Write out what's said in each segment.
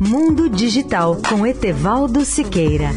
Mundo Digital com Etevaldo Siqueira.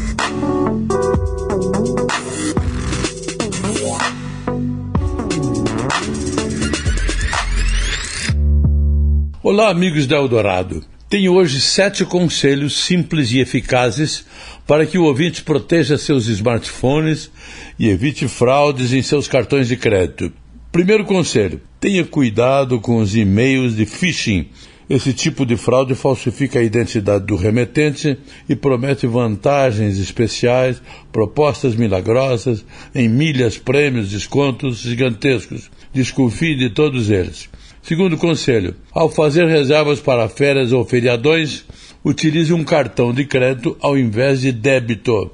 Olá, amigos da Eldorado. Tenho hoje sete conselhos simples e eficazes para que o ouvinte proteja seus smartphones e evite fraudes em seus cartões de crédito. Primeiro conselho: tenha cuidado com os e-mails de phishing. Esse tipo de fraude falsifica a identidade do remetente e promete vantagens especiais, propostas milagrosas, em milhas, prêmios, descontos gigantescos. Desconfie de todos eles. Segundo conselho: ao fazer reservas para férias ou feriadões, utilize um cartão de crédito ao invés de débito.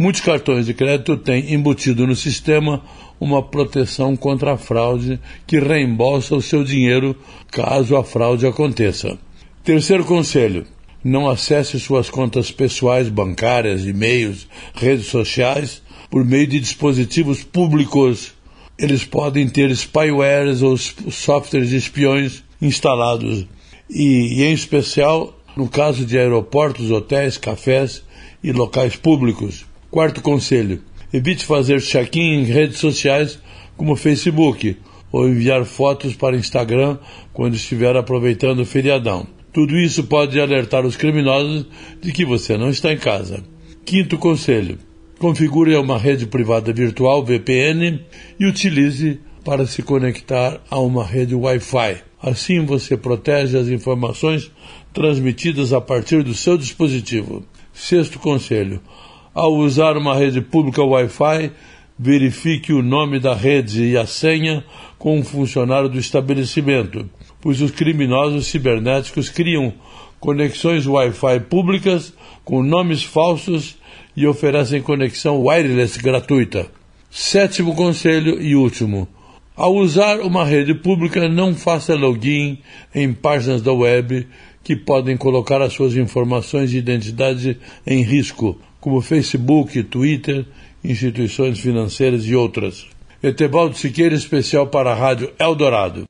Muitos cartões de crédito têm embutido no sistema uma proteção contra a fraude que reembolsa o seu dinheiro caso a fraude aconteça. Terceiro conselho: não acesse suas contas pessoais, bancárias, e-mails, redes sociais por meio de dispositivos públicos eles podem ter spywares ou softwares de espiões instalados. E, e, em especial, no caso de aeroportos, hotéis, cafés e locais públicos. Quarto conselho: evite fazer check-in em redes sociais como Facebook ou enviar fotos para Instagram quando estiver aproveitando o feriadão. Tudo isso pode alertar os criminosos de que você não está em casa. Quinto conselho: Configure uma rede privada virtual VPN e utilize para se conectar a uma rede Wi-Fi. Assim você protege as informações transmitidas a partir do seu dispositivo. Sexto conselho: ao usar uma rede pública Wi-Fi, verifique o nome da rede e a senha com um funcionário do estabelecimento, pois os criminosos cibernéticos criam conexões Wi-Fi públicas com nomes falsos e oferecem conexão wireless gratuita. Sétimo conselho e último. Ao usar uma rede pública, não faça login em páginas da web que podem colocar as suas informações de identidade em risco, como Facebook, Twitter, instituições financeiras e outras. Etebaldo Siqueira, especial para a Rádio Eldorado.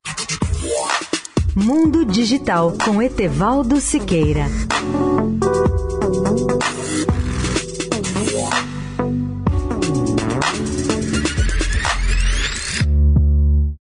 Mundo Digital com Etevaldo Siqueira.